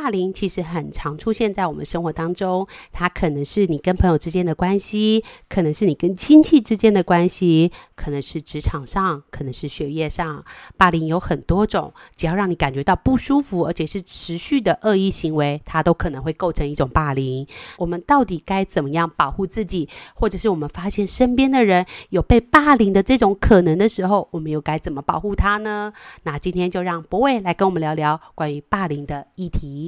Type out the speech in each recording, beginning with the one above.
霸凌其实很常出现在我们生活当中，它可能是你跟朋友之间的关系，可能是你跟亲戚之间的关系，可能是职场上，可能是学业上。霸凌有很多种，只要让你感觉到不舒服，而且是持续的恶意行为，它都可能会构成一种霸凌。我们到底该怎么样保护自己，或者是我们发现身边的人有被霸凌的这种可能的时候，我们又该怎么保护他呢？那今天就让博伟来跟我们聊聊关于霸凌的议题。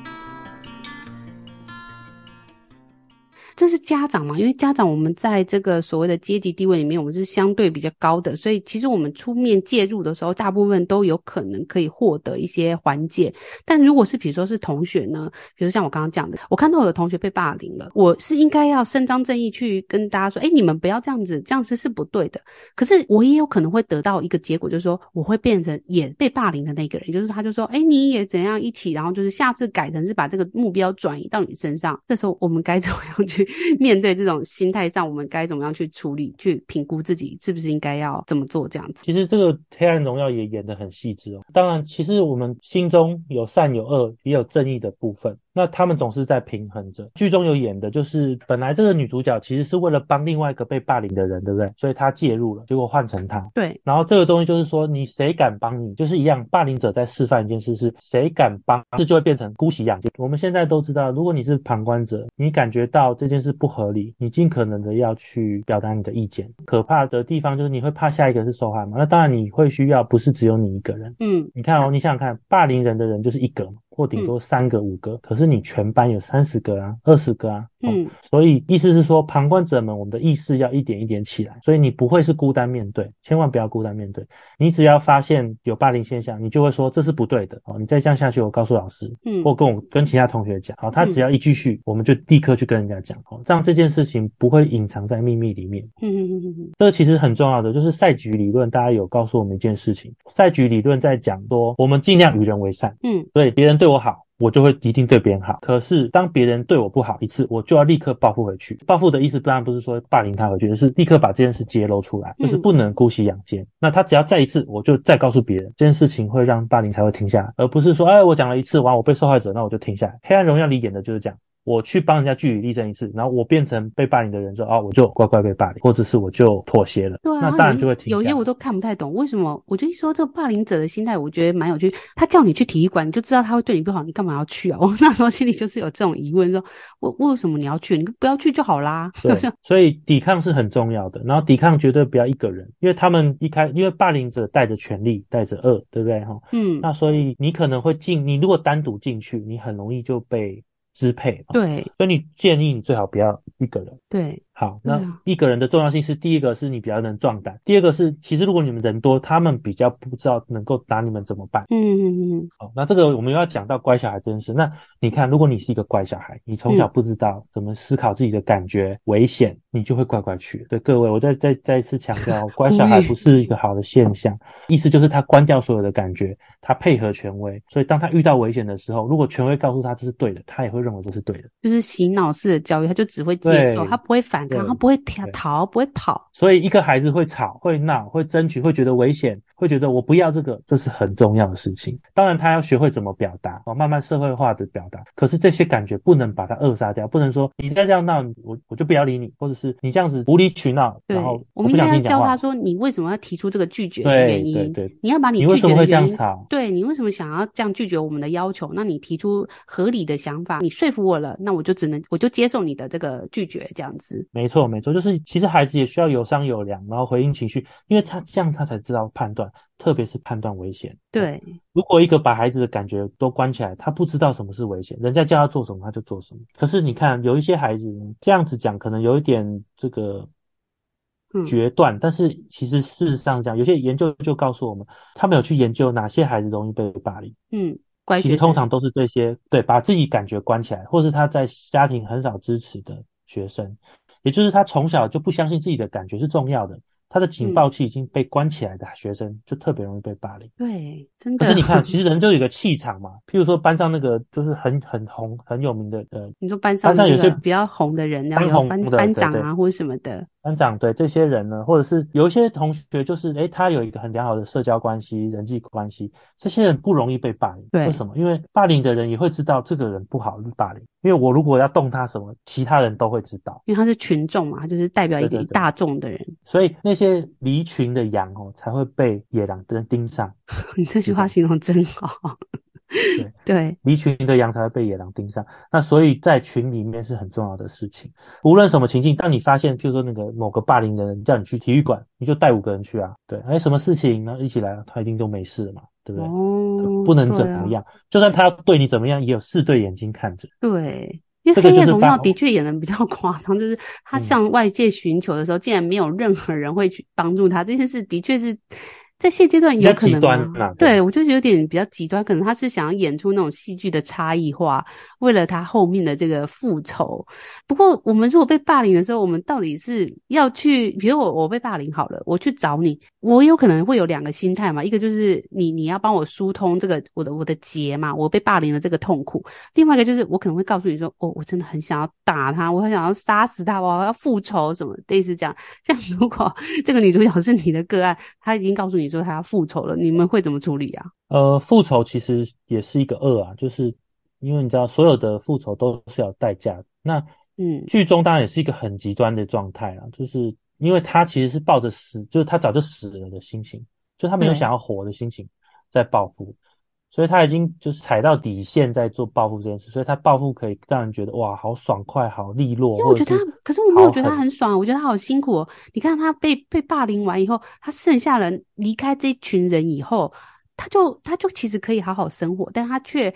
这是家长嘛？因为家长我们在这个所谓的阶级地位里面，我们是相对比较高的，所以其实我们出面介入的时候，大部分都有可能可以获得一些缓解。但如果是比如说是同学呢，比如像我刚刚讲的，我看到我的同学被霸凌了，我是应该要伸张正义去跟大家说，哎，你们不要这样子，这样子是不对的。可是我也有可能会得到一个结果，就是说我会变成也被霸凌的那个人，就是他就说，哎，你也怎样一起，然后就是下次改成是把这个目标转移到你身上。这时候我们该怎么样去？面对这种心态上，我们该怎么样去处理？去评估自己是不是应该要怎么做？这样子。其实这个《黑暗荣耀》也演得很细致哦。当然，其实我们心中有善有恶，也有正义的部分。那他们总是在平衡着。剧中有演的就是，本来这个女主角其实是为了帮另外一个被霸凌的人，对不对？所以她介入了，结果换成她。对。然后这个东西就是说，你谁敢帮你，就是一样，霸凌者在示范一件事：是谁敢帮，这就会变成姑息养奸。我们现在都知道，如果你是旁观者，你感觉到这件事不合理，你尽可能的要去表达你的意见。可怕的地方就是你会怕下一个是受害嘛？那当然你会需要，不是只有你一个人。嗯。你看哦，你想想看，霸凌人的人就是一个嘛。或顶多三个、五个，可是你全班有三十个啊，二十个啊。嗯，所以意思是说，旁观者们，我们的意识要一点一点起来，所以你不会是孤单面对，千万不要孤单面对。你只要发现有霸凌现象，你就会说这是不对的哦。你再这样下去，我告诉老师，嗯，或跟我跟其他同学讲，好，他只要一继续，我们就立刻去跟人家讲，哦，让这件事情不会隐藏在秘密里面。嗯嗯嗯嗯，这个其实很重要的，就是赛局理论，大家有告诉我们一件事情，赛局理论在讲说，我们尽量与人为善，嗯，对，别人对我好。我就会一定对别人好，可是当别人对我不好一次，我就要立刻报复回去。报复的意思当然不是说霸凌他回去，而是立刻把这件事揭露出来，就是不能姑息养奸。那他只要再一次，我就再告诉别人这件事情，会让霸凌才会停下来，而不是说，哎，我讲了一次完，我被受害者，那我就停下来。黑暗荣耀里演的就是这样。我去帮人家据理力争一次，然后我变成被霸凌的人之后，哦，我就乖乖被霸凌，或者是我就妥协了。对啊，那当然就会停。有些我都看不太懂，为什么？我就一说这霸凌者的心态，我觉得蛮有趣。他叫你去体育馆，你就知道他会对你不好，你干嘛要去啊？我那时候心里就是有这种疑问，说，我为什么你要去？你不要去就好啦。对，所以抵抗是很重要的，然后抵抗绝对不要一个人，因为他们一开，因为霸凌者带着权力，带着恶，对不对？哈，嗯，那所以你可能会进，你如果单独进去，你很容易就被。支配，对，所以你建议你最好不要一个人，对。好，那一个人的重要性是第一个是你比较能壮胆，第二个是其实如果你们人多，他们比较不知道能够拿你们怎么办。嗯嗯嗯。好，那这个我们又要讲到乖小孩这件事。那你看，如果你是一个乖小孩，你从小不知道怎么思考自己的感觉、危险，你就会乖乖去。对各位，我再再再一次强调，乖小孩不是一个好的现象，意思就是他关掉所有的感觉，他配合权威，所以当他遇到危险的时候，如果权威告诉他这是对的，他也会认为这是对的。就是洗脑式的教育，他就只会接受，他不会反。他不会跳逃，不会跑，所以一个孩子会吵、会闹、会争取、会觉得危险、会觉得我不要这个，这是很重要的事情。当然，他要学会怎么表达，哦，慢慢社会化的表达。可是这些感觉不能把它扼杀掉，不能说你再这样闹，我我就不要理你，或者是你这样子无理取闹，然后我们应该要教他说，你为什么要提出这个拒绝的原因？对对对，你要把你拒绝的原因，你为什么会这样吵？对，你为什么想要这样拒绝我们的要求？那你提出合理的想法，你说服我了，那我就只能我就接受你的这个拒绝，这样子。没错没错，就是。其实孩子也需要有商有量，然后回应情绪，因为他这样他才知道判断，特别是判断危险。对，如果一个把孩子的感觉都关起来，他不知道什么是危险，人家叫他做什么他就做什么。可是你看，有一些孩子这样子讲，可能有一点这个决断，嗯、但是其实事实上讲，有些研究就告诉我们，他们有去研究哪些孩子容易被霸凌。嗯，其实通常都是这些，对，把自己感觉关起来，或是他在家庭很少支持的学生。也就是他从小就不相信自己的感觉是重要的，他的警报器已经被关起来的学生，就特别容易被霸凌。对，真的。可是你看，其实人就有一个气场嘛。譬如说班上那个就是很很红很有名的呃，你说班上班上有些比较红的人，然后班班长啊或者什么的。班长对这些人呢，或者是有一些同学，就是诶，他有一个很良好的社交关系、人际关系，这些人不容易被霸凌。对，为什么？因为霸凌的人也会知道这个人不好是霸凌，因为我如果要动他什么，其他人都会知道。因为他是群众嘛，他就是代表一个大众的人。对对对，所以那些离群的羊哦，才会被野狼的人盯上。你这句话形容真好。对 对，离群的羊才会被野狼盯上。那所以在群里面是很重要的事情。无论什么情境，当你发现，譬如说那个某个霸凌的人叫你去体育馆，你就带五个人去啊。对，哎，什么事情呢？一起来，他一定就没事了嘛，对不对？哦，不能怎么样，啊、就算他要对你怎么样，也有四对眼睛看着。对，因为黑夜荣耀的确演的比较 夸张，就是他向外界寻求的时候，嗯、竟然没有任何人会去帮助他。这件事的确是。在现阶段有可能吗？对，我就觉得有点比较极端，可能他是想要演出那种戏剧的差异化，为了他后面的这个复仇。不过，我们如果被霸凌的时候，我们到底是要去，比如我我被霸凌好了，我去找你，我有可能会有两个心态嘛，一个就是你你要帮我疏通这个我的我的结嘛，我被霸凌的这个痛苦；另外一个就是我可能会告诉你说，哦，我真的很想要打他，我很想要杀死他，我要复仇什么，类似这样。像如果 这个女主角是你的个案，她已经告诉你。说她要复仇了，你们会怎么处理啊？呃，复仇其实也是一个恶啊，就是因为你知道，所有的复仇都是要代价的。那嗯，剧中当然也是一个很极端的状态啊，就是因为他其实是抱着死，就是他早就死了的心情，就他没有想要活的心情在报复。所以他已经就是踩到底线在做报复这件事，所以他报复可以让人觉得哇，好爽快，好利落。因为我觉得他，可是我没有觉得他很爽，我觉得他好辛苦哦。你看他被被霸凌完以后，他剩下人离开这一群人以后，他就他就其实可以好好生活，但他却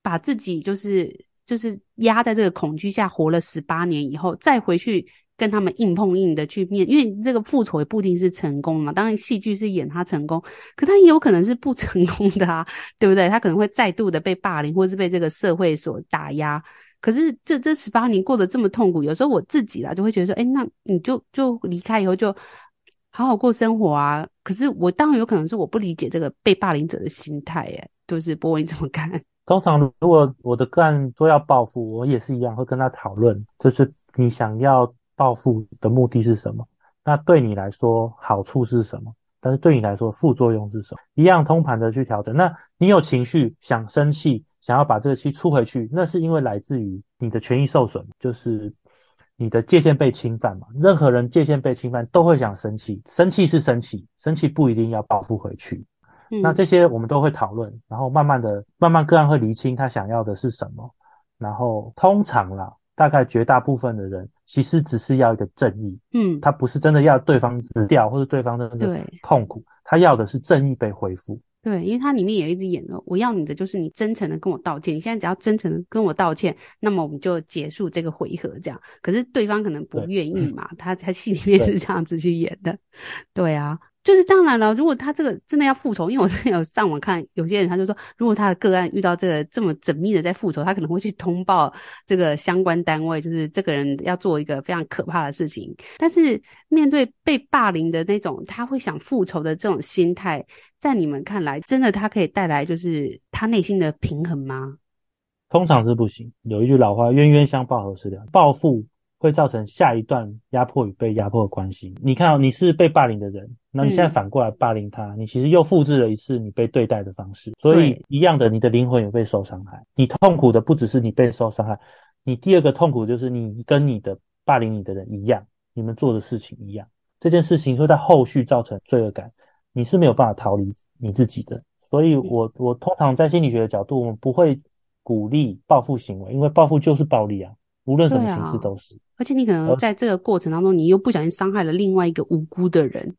把自己就是就是压在这个恐惧下活了十八年以后，再回去。跟他们硬碰硬的去面，因为这个复仇也不一定是成功嘛。当然，戏剧是演他成功，可他也有可能是不成功的啊，对不对？他可能会再度的被霸凌，或是被这个社会所打压。可是这这十八年过得这么痛苦，有时候我自己啦就会觉得说，哎，那你就就离开以后就好好过生活啊。可是我当然有可能是我不理解这个被霸凌者的心态，哎，就是柏文你怎么看？通常如果我的个案说要报复，我也是一样会跟他讨论，就是你想要。报复的目的是什么？那对你来说好处是什么？但是对你来说副作用是什么？一样通盘的去调整。那你有情绪，想生气，想要把这个气出回去，那是因为来自于你的权益受损，就是你的界限被侵犯嘛。任何人界限被侵犯都会想生气，生气是生气，生气不一定要报复回去。嗯。那这些我们都会讨论，然后慢慢的，慢慢个案会厘清他想要的是什么。然后通常啦。大概绝大部分的人其实只是要一个正义，嗯，他不是真的要对方死掉或者对方真的痛苦，他要的是正义被恢复。对，因为他里面也一直演了，我要你的就是你真诚的跟我道歉，你现在只要真诚的跟我道歉，那么我们就结束这个回合，这样。可是对方可能不愿意嘛，他他戏里面是这样子去演的，对啊。就是当然了，如果他这个真的要复仇，因为我之前有上网看，有些人他就说，如果他的个案遇到这个这么缜密的在复仇，他可能会去通报这个相关单位，就是这个人要做一个非常可怕的事情。但是面对被霸凌的那种，他会想复仇的这种心态，在你们看来，真的他可以带来就是他内心的平衡吗？通常是不行。有一句老话，冤冤相报何时了，报复。会造成下一段压迫与被压迫的关系。你看哦，你是被霸凌的人，那你现在反过来霸凌他，嗯，你其实又复制了一次你被对待的方式。所以一样的，你的灵魂也被受伤害。你痛苦的不只是你被受伤害，你第二个痛苦就是你跟你的霸凌你的人一样，你们做的事情一样。这件事情会在后续造成罪恶感，你是没有办法逃离你自己的。所以我我通常在心理学的角度，我们不会鼓励报复行为，因为报复就是暴力啊。无论什么形式都是，啊，而且你可能在这个过程当中，你又不小心伤害了另外一个无辜的人。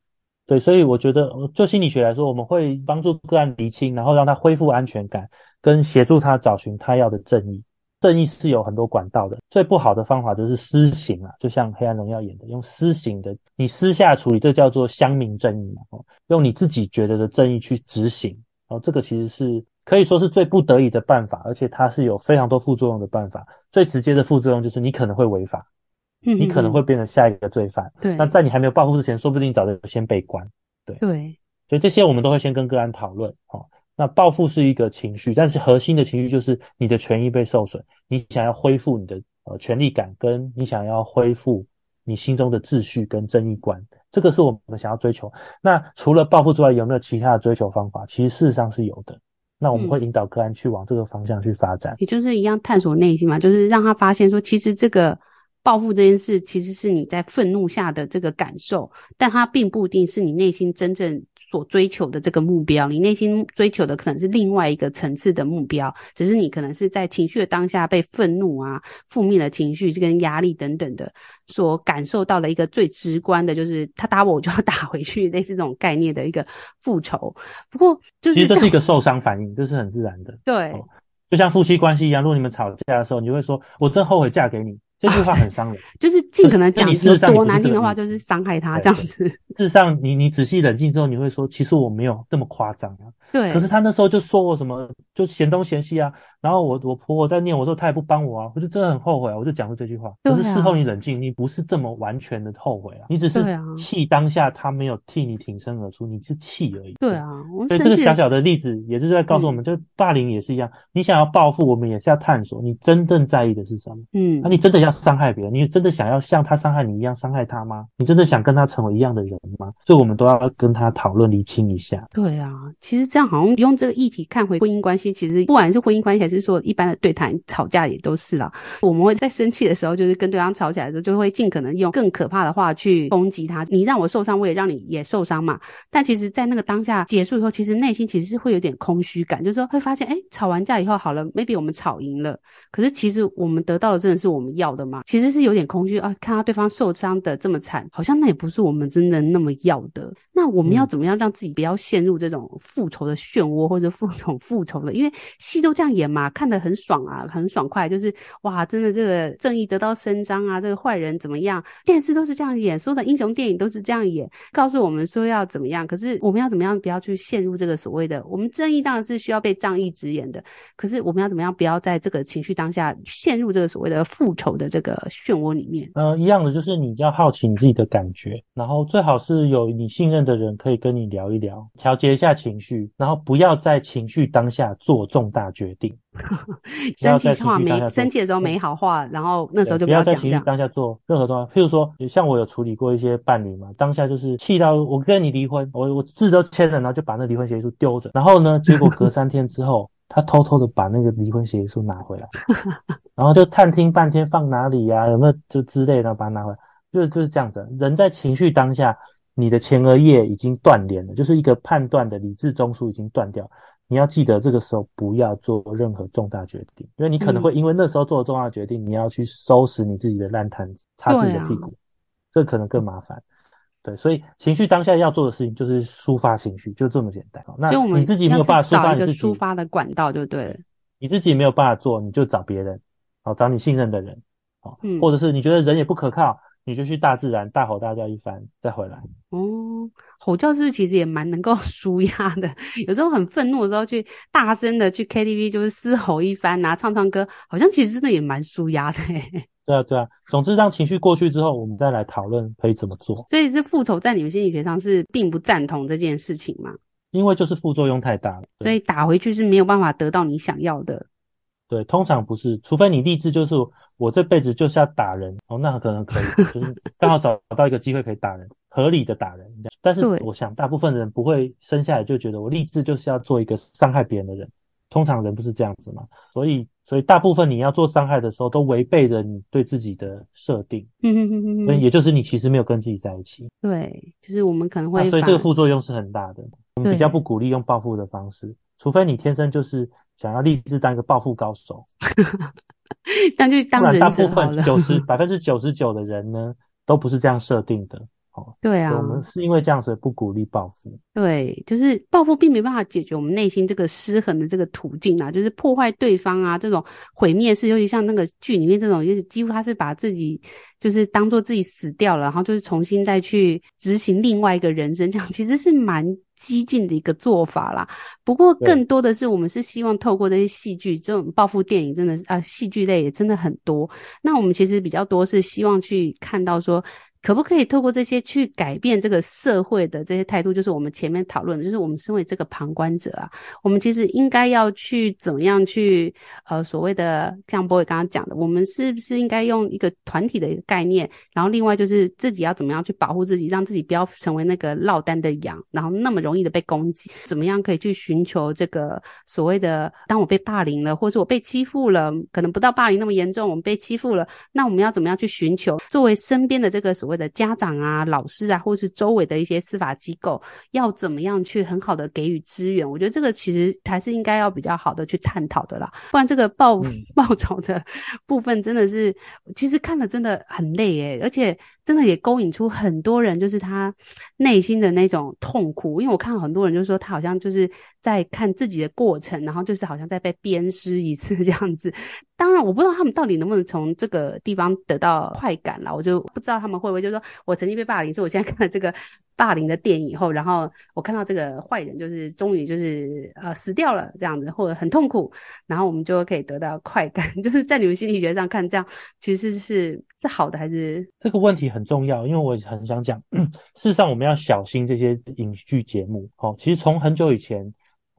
对，所以我觉得，就心理学来说，我们会帮助个案厘清，然后让他恢复安全感，跟协助他找寻他要的正义。正义是有很多管道的，最不好的方法就是私刑啊，就像《黑暗荣耀》演的，用私刑的，你私下处理，这叫做乡民正义嘛，用你自己觉得的正义去执行，然后这个其实是。可以说是最不得已的办法，而且它是有非常多副作用的办法。最直接的副作用就是你可能会违法，嗯，你可能会变成下一个罪犯。对，那在你还没有报复之前，说不定早就先被关。对对，所以这些我们都会先跟个案讨论。哦，那报复是一个情绪，但是核心的情绪就是你的权益被受损，你想要恢复你的呃权利感，跟你想要恢复你心中的秩序跟正义观。这个是我们想要追求。那除了报复之外，有没有其他的追求方法？其实事实上是有的。那我们会引导个案去往这个方向去发展，也就是一样探索内心嘛，就是让他发现说，其实这个。报复这件事其实是你在愤怒下的这个感受，但它并不一定是你内心真正所追求的这个目标。你内心追求的可能是另外一个层次的目标，只是你可能是在情绪的当下被愤怒啊、负面的情绪跟压力等等的所感受到的一个最直观的，就是他打我，我就要打回去，类似这种概念的一个复仇。不过，就是其实这是一个受伤反应，这是很自然的。对，哦，就像夫妻关系一样，如果你们吵架的时候，你会说：“我真后悔嫁给你。”这句话很伤人，就是尽可能讲有多难听的话，就是伤害他这样子。事实上，你你仔细冷静之后，你会说，其实我没有这么夸张啊。对。可是他那时候就说我什么，就嫌东嫌西啊。然后我我婆婆在念我说，她也不帮我啊，我就真的很后悔啊。我就讲出这句话。可是事后你冷静，你不是这么完全的后悔啊，你只是气当下他没有替你挺身而出，你是气而已。对啊。所以这个小小的例子，也就是在告诉我们，就霸凌也是一样，你想要报复，我们也是要探索你真正在意的是什么。嗯。那你真的要伤害别人？你真的想要像他伤害你一样伤害他吗？你真的想跟他成为一样的人吗？所以我们都要跟他讨论厘清一下。对啊，其实这样好像用这个议题看回婚姻关系，其实不管是婚姻关系还是说一般的对谈吵架也都是啦。我们会在生气的时候，就是跟对方吵起来的时候，就会尽可能用更可怕的话去攻击他。你让我受伤，我也让你也受伤嘛。但其实，在那个当下结束以后，其实内心其实是会有点空虚感，就是说会发现，哎，吵完架以后好了，maybe 我们吵赢了，可是其实我们得到的真的是我们要的吗？其实是有点。空虚啊，看到对方受伤的这么惨，好像那也不是我们真的那么要的。那我们要怎么样让自己不要陷入这种复仇的漩涡，或者复仇 复仇的？因为戏都这样演嘛，看得很爽啊，很爽快，就是哇，真的这个正义得到伸张啊，这个坏人怎么样？电视都是这样演，所有的英雄电影都是这样演，告诉我们说要怎么样。可是我们要怎么样不要去陷入这个所谓的？我们正义当然是需要被仗义直言的，可是我们要怎么样不要在这个情绪当下陷入这个所谓的复仇的这个漩涡里？里面，呃，一样的，就是你要好奇你自己的感觉，然后最好是有你信任的人可以跟你聊一聊，调节一下情绪，然后不要在情绪当下做重大决定。生气话没生气的时候没好话，然后那时候就不要在情绪当下做任何重要，譬如说，像我有处理过一些伴侣嘛，当下就是气到我跟你离婚，我我字都签了，然后就把那离婚协议书丢着，然后呢，结果隔三天之后。他偷偷的把那个离婚协议书拿回来，然后就探听半天放哪里呀、啊，有没有就之类的，把它拿回来，就是就是这样子。人在情绪当下，你的前额叶已经断联了，就是一个判断的理智中枢已经断掉。你要记得这个时候不要做任何重大决定，因为你可能会因为那时候做的重大决定，你要去收拾你自己的烂摊子，擦自己的屁股，这可能更麻烦。对，所以情绪当下要做的事情就是抒发情绪，就这么简单。那你自己没有办法抒发，你自己抒发的管道就对了。你自己没有办法做，你就找别人，好，找你信任的人，好，或者是你觉得人也不可靠，你就去大自然大吼大叫一番再回来。哦，吼叫是不是其实也蛮能够 舒压的？有时候很愤怒的时候，去大声的去 KTV 就是嘶吼一番啊，唱唱歌，好像其实真的也蛮舒压的。对啊，对啊，总之让情绪过去之后，我们再来讨论可以怎么做。所以是复仇，在你们心理学上是并不赞同这件事情吗？因为就是副作用太大了，所以打回去是没有办法得到你想要的。对，通常不是，除非你立志就是我这辈子就是要打人哦，那可能可以，就是刚好找到一个机会可以打人，合理的打人。但是我想，大部分人不会生下来就觉得我立志就是要做一个伤害别人的人。通常人不是这样子嘛，所以。所以大部分你要做伤害的时候，都违背着你对自己的设定。嗯嗯嗯嗯，所以也就是你其实没有跟自己在一起。对，就是我们可能会。所以这个副作用是很大的。我们比较不鼓励用报复的方式，除非你天生就是想要立志当一个报复高手。但就当然，大部分九十百分之九十九的人呢，都不是这样设定的。对啊，我们是因为这样子不鼓励报复。对，就是报复并没办法解决我们内心这个失衡的这个途径啊，就是破坏对方啊，这种毁灭式，尤其像那个剧里面这种，就是几乎他是把自己就是当做自己死掉了，然后就是重新再去执行另外一个人生，这样其实是蛮激进的一个做法啦。不过更多的是我们是希望透过这些戏剧，这种报复电影真的是啊，戏剧类也真的很多。那我们其实比较多是希望去看到说。可不可以透过这些去改变这个社会的这些态度？就是我们前面讨论的，就是我们身为这个旁观者啊，我们其实应该要去怎么样去呃所谓的像 boy 刚刚讲的，我们是不是应该用一个团体的一个概念？然后另外就是自己要怎么样去保护自己，让自己不要成为那个落单的羊，然后那么容易的被攻击？怎么样可以去寻求这个所谓的，当我被霸凌了，或者是我被欺负了，可能不到霸凌那么严重，我们被欺负了，那我们要怎么样去寻求？作为身边的这个所谓的家长啊、老师啊，或是周围的一些司法机构，要怎么样去很好的给予资源？我觉得这个其实才是应该要比较好的去探讨的啦。不然这个报 报酬的部分真的是，其实看了真的很累诶，而且真的也勾引出很多人，就是他内心的那种痛苦。因为我看很多人就说，他好像就是在看自己的过程，然后就是好像在被鞭尸一次这样子。当然，我不知道他们到底能不能从这个地方得到快感啦，我就不知道他们会不会就是说我曾经被霸凌，所以我现在看了这个霸凌的电影以后，然后我看到这个坏人就是终于就是呃死掉了这样子，或者很痛苦，然后我们就可以得到快感。就是在你们心理学上看，这样其实是是好的还是？这个问题很重要，因为我很想讲，事实上我们要小心这些影剧节目。哦，其实从很久以前，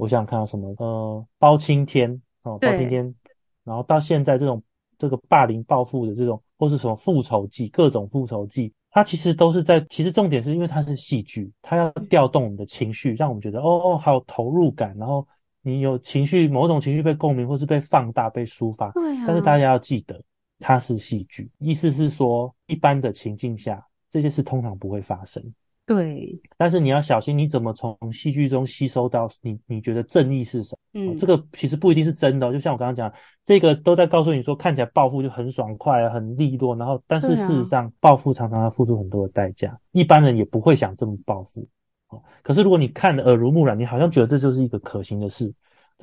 我想看到什么呃包青天哦，包青天。然后到现在这种这个霸凌报复的这种，或是什么复仇记，各种复仇记，它其实都是在，其实重点是因为它是戏剧，它要调动我们的情绪，让我们觉得哦哦，好有投入感，然后你有情绪，某种情绪被共鸣或是被放大、被抒发。对啊。但是大家要记得，它是戏剧，意思是说，一般的情境下，这些事通常不会发生。对，但是你要小心，你怎么从戏剧中吸收到你你觉得正义是什么？嗯，这个其实不一定是真的哦。就像我刚刚讲，这个都在告诉你说，看起来暴富就很爽快啊，很利落，然后但是事实上，暴富常常要付出很多的代价，一般人也不会想这么暴富。哦，可是如果你看得耳濡目染，你好像觉得这就是一个可行的事。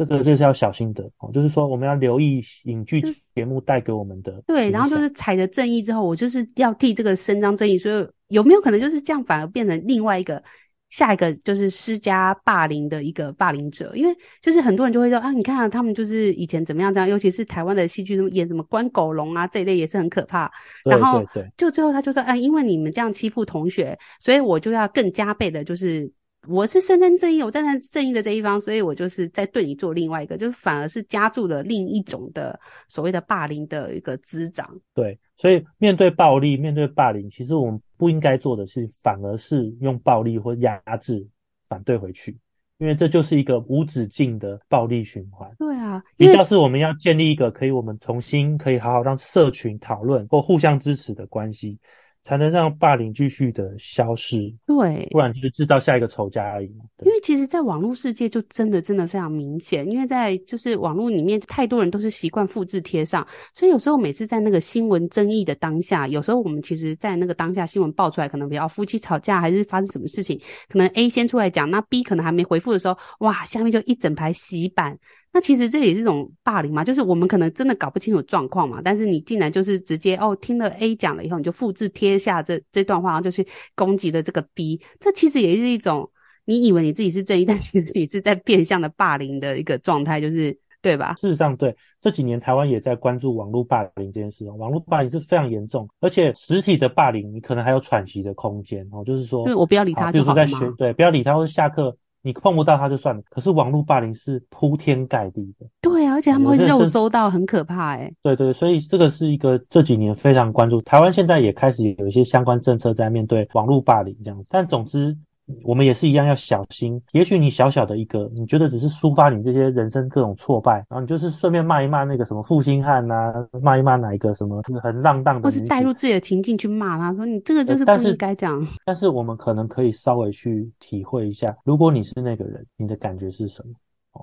这个就是要小心的哦，就是说我们要留意影剧节目带给我们的。对，然后就是踩着正义之后，我就是要替这个伸张正义。所以有没有可能就是这样，反而变成另外一个下一个就是施加霸凌的一个霸凌者？因为就是很多人就会说啊，你看啊，他们就是以前怎么样这样，尤其是台湾的戏剧，什么演什么关狗笼啊这一类也是很可怕。然后就最后他就说啊，因为你们这样欺负同学，所以我就要更加倍的，就是。我是伸张正义，我站在正义的这一方，所以我就是在对你做另外一个，就是反而是加注了另一种的所谓的霸凌的一个滋长。对，所以面对暴力、面对霸凌，其实我们不应该做的是，反而是用暴力或压制反对回去，因为这就是一个无止境的暴力循环。对啊，比较是我们要建立一个可以我们重新可以好好让社群讨论或互相支持的关系。才能让霸凌继续的消失，对，不然就是制造下一个仇家而已。因为其实，在网络世界就真的真的非常明显，因为在就是网络里面，太多人都是习惯复制贴上，所以有时候每次在那个新闻争议的当下，有时候我们其实，在那个当下新闻爆出来，可能比较夫妻吵架还是发生什么事情，可能 A 先出来讲，那 B 可能还没回复的时候，哇，下面就一整排洗版。那其实这也是一种霸凌嘛，就是我们可能真的搞不清楚状况嘛，但是你竟然就是直接哦，听了 A 讲了以后，你就复制贴下这这段话，然后就去攻击了这个 B，这其实也是一种你以为你自己是正义，但其实你是在变相的霸凌的一个状态，就是对吧？事实上，对，这几年台湾也在关注网络霸凌这件事哦，网络霸凌是非常严重，而且实体的霸凌你可能还有喘息的空间哦，就是说，就是我不要理他就好了，比如说在学，对，不要理他，或者下课。你碰不到他就算了，可是网络霸凌是铺天盖地的。对啊，而且他们会肉搜到，很可怕哎、欸。对，对对，所以这个是一个这几年非常关注。台湾现在也开始有一些相关政策在面对网络霸凌这样子，但总之。我们也是一样要小心。也许你小小的一个，你觉得只是抒发你这些人生各种挫败，然后你就是顺便骂一骂那个什么负心汉呐，骂一骂哪一个什么很浪荡的，或是带入自己的情境去骂他，说你这个就是不应该这样。但是我们可能可以稍微去体会一下，如果你是那个人，你的感觉是什么？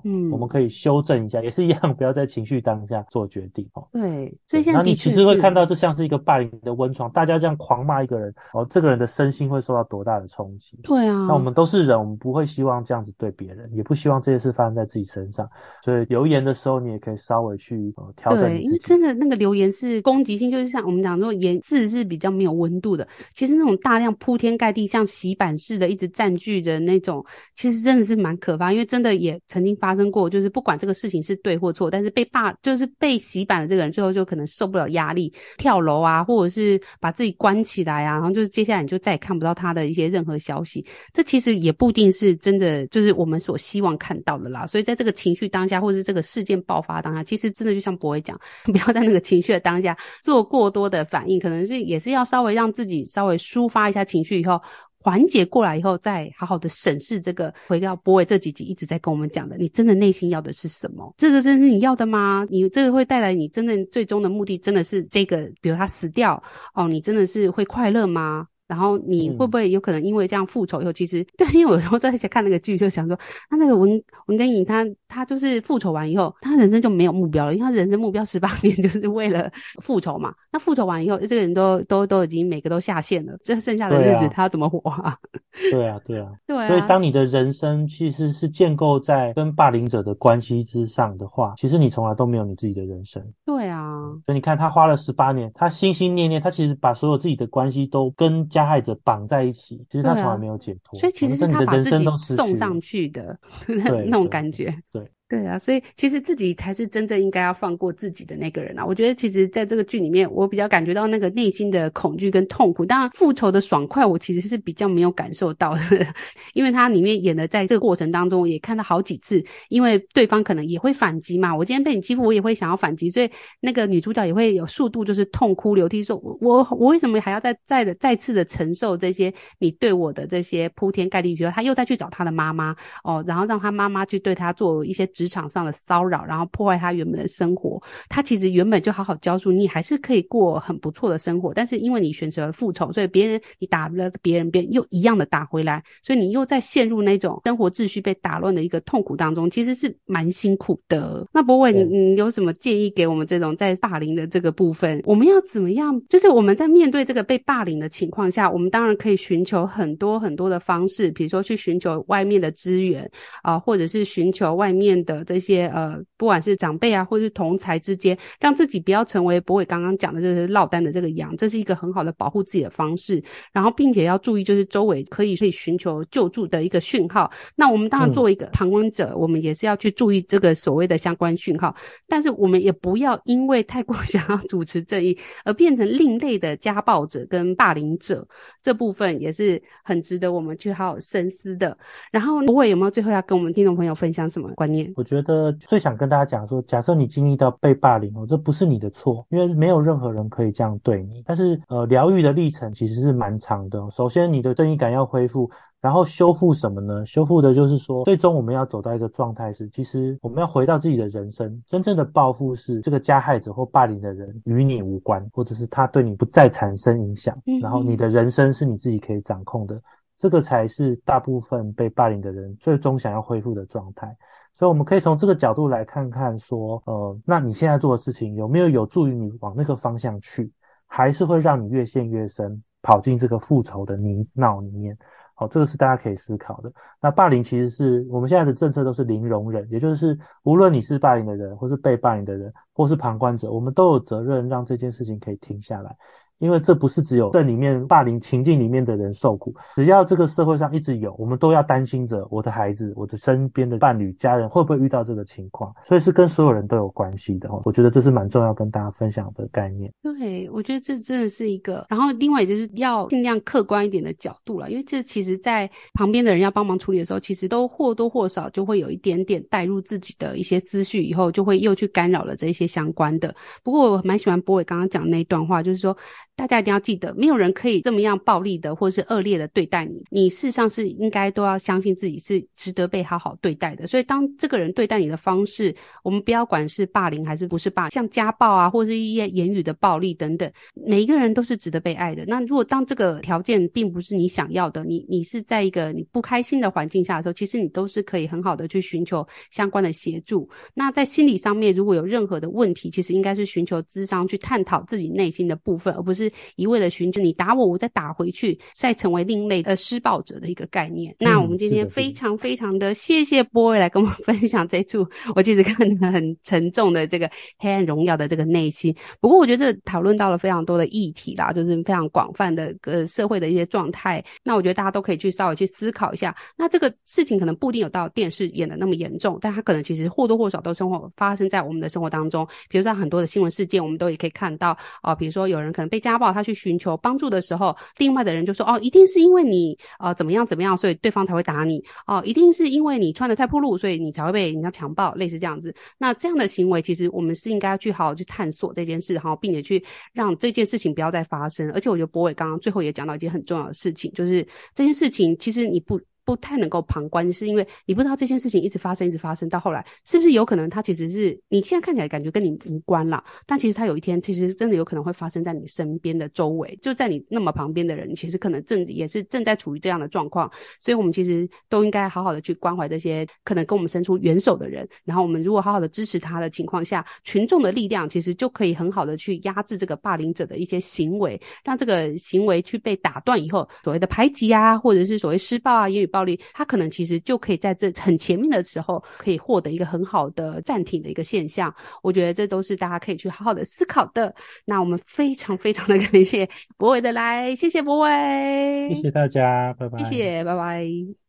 嗯，我们可以修正一下，也是一样，不要在情绪当下做决定哦。对，所以现在你其实会看到，这像是一个霸凌的温床，大家这样狂骂一个人，哦，这个人的身心会受到多大的冲击？对啊。那我们都是人，我们不会希望这样子对别人，也不希望这些事发生在自己身上。所以留言的时候，你也可以稍微去呃调整。对，因为真的那个留言是攻击性，就是像我们讲说，言字是比较没有温度的。其实那种大量铺天盖地，像洗版式的一直占据的那种，其实真的是蛮可怕。因为真的也曾经发。发生过，就是不管这个事情是对或错，但是被霸就是被洗版的这个人，最后就可能受不了压力，跳楼啊，或者是把自己关起来啊，然后就是接下来你就再也看不到他的一些任何消息。这其实也不一定是真的，就是我们所希望看到的啦。所以在这个情绪当下，或者是这个事件爆发当下，其实真的就像博伟讲，不要在那个情绪的当下做过多的反应，可能是也是要稍微让自己稍微抒发一下情绪以后。缓解过来以后，再好好的审视这个。回到博伟这几集一直在跟我们讲的，你真的内心要的是什么？这个真是你要的吗？你这个会带来你真正最终的目的，真的是这个？比如他死掉哦，你真的是会快乐吗？然后你会不会有可能因为这样复仇以后，其实对，因为我有时候在看那个剧，就想说，他那个文文根颖，他他就是复仇完以后，他人生就没有目标了，因为他人生目标十八 年就是为了复仇嘛。那复仇完以后，这个人都都都已经每个都下线了，这剩下的日子他要怎么活啊？对啊，对啊，对啊。所以当你的人生其实是建构在跟霸凌者的关系之上的话，其实你从来都没有你自己的人生。对啊。所以你看，他花了十八年，他心心念念，他其实把所有自己的关系都跟加害者绑在一起，其实他从来没有解脱。所以其实是他把自己送上去的，那种感觉。对。对啊，所以其实自己才是真正应该要放过自己的那个人啊！我觉得其实在这个剧里面，我比较感觉到那个内心的恐惧跟痛苦。当然，复仇的爽快，我其实是比较没有感受到的，因为他里面演的，在这个过程当中，也看到好几次，因为对方可能也会反击嘛。我今天被你欺负，我也会想要反击，所以那个女主角也会有速度就是痛哭流涕，说我我我为什么还要再再的再次的承受这些你对我的这些铺天盖地？比如他又再去找他的妈妈哦，然后让他妈妈去对他做一些。职场上的骚扰，然后破坏他原本的生活。他其实原本就好好教书，你还是可以过很不错的生活。但是因为你选择了复仇，所以别人你打了别人，别人又一样的打回来，所以你又在陷入那种生活秩序被打乱的一个痛苦当中，其实是蛮辛苦的。那博伟，你你有什么建议给我们这种在霸凌的这个部分？我们要怎么样？就是我们在面对这个被霸凌的情况下，我们当然可以寻求很多很多的方式，比如说去寻求外面的资源啊、呃，或者是寻求外面。的这些呃，不管是长辈啊，或是同才之间，让自己不要成为博伟刚刚讲的，就是落单的这个羊，这是一个很好的保护自己的方式。然后，并且要注意，就是周围可以可以寻求救助的一个讯号。那我们当然作为一个旁观者，嗯、我们也是要去注意这个所谓的相关讯号。但是，我们也不要因为太过 想要主持正义，而变成另类的家暴者跟霸凌者。这部分也是很值得我们去好好深思的。然后，博伟有没有最后要跟我们听众朋友分享什么观念？我觉得最想跟大家讲说，假设你经历到被霸凌哦，这不是你的错，因为没有任何人可以这样对你。但是呃，疗愈的历程其实是蛮长的。首先，你的正义感要恢复，然后修复什么呢？修复的就是说，最终我们要走到一个状态是，其实我们要回到自己的人生。真正的报复是这个加害者或霸凌的人与你无关，或者是他对你不再产生影响，然后你的人生是你自己可以掌控的。这个才是大部分被霸凌的人最终想要恢复的状态。所以我们可以从这个角度来看看，说，呃，那你现在做的事情有没有有助于你往那个方向去，还是会让你越陷越深，跑进这个复仇的泥淖里面？好，这个是大家可以思考的。那霸凌其实是我们现在的政策都是零容忍，也就是无论你是霸凌的人，或是被霸凌的人，或是旁观者，我们都有责任让这件事情可以停下来。因为这不是只有在里面霸凌情境里面的人受苦，只要这个社会上一直有，我们都要担心着我的孩子、我的身边的伴侣、家人会不会遇到这个情况，所以是跟所有人都有关系的。我觉得这是蛮重要跟大家分享的概念。对，我觉得这真的是一个，然后另外就是要尽量客观一点的角度了，因为这其实在旁边的人要帮忙处理的时候，其实都或多或少就会有一点点带入自己的一些思绪，以后就会又去干扰了这些相关的。不过我蛮喜欢博伟刚刚讲的那一段话，就是说。大家一定要记得，没有人可以这么样暴力的或是恶劣的对待你。你事实上是应该都要相信自己是值得被好好对待的。所以，当这个人对待你的方式，我们不要管是霸凌还是不是霸，像家暴啊，或是一些言语的暴力等等，每一个人都是值得被爱的。那如果当这个条件并不是你想要的，你你是在一个你不开心的环境下的时候，其实你都是可以很好的去寻求相关的协助。那在心理上面，如果有任何的问题，其实应该是寻求咨商去探讨自己内心的部分，而不是。是一味的寻求你打我，我再打回去，再成为另类的施暴者的一个概念。嗯、那我们今天非常非常的谢谢 Boy 来跟我们 分享这处我其实看得很沉重的这个黑暗荣耀的这个内心。不过我觉得这讨论到了非常多的议题啦，就是非常广泛的呃社会的一些状态。那我觉得大家都可以去稍微去思考一下。那这个事情可能不一定有到电视演的那么严重，但它可能其实或多或少都生活发生在我们的生活当中。比如说很多的新闻事件，我们都也可以看到啊、呃，比如说有人可能被家暴，他去寻求帮助的时候，另外的人就说哦，一定是因为你呃怎么样怎么样，所以对方才会打你哦、一定是因为你穿的太暴露，所以你才会被人家强暴，类似这样子。那这样的行为，其实我们是应该要去好好去探索这件事哈，并且去让这件事情不要再发生。而且我觉得博伟刚刚最后也讲到一件很重要的事情，就是这件事情其实你不。不太能够旁观，是因为你不知道这件事情一直发生，一直发生到后来，是不是有可能它其实是你现在看起来感觉跟你无关啦，但其实它有一天其实真的有可能会发生在你身边的周围，就在你那么旁边的人，其实可能正也是正在处于这样的状况，所以我们其实都应该好好的去关怀这些可能跟我们伸出援手的人，然后我们如果好好的支持他的情况下，群众的力量其实就可以很好的去压制这个霸凌者的一些行为，让这个行为去被打断以后，所谓的排挤啊，或者是所谓施暴啊，言语力，他可能其实就可以在这很前面的时候，可以获得一个很好的暂停的一个现象。我觉得这都是大家可以去好好的思考的。那我们非常非常的感谢博伟的来，谢谢博伟，谢谢大家，拜拜，谢谢，拜拜。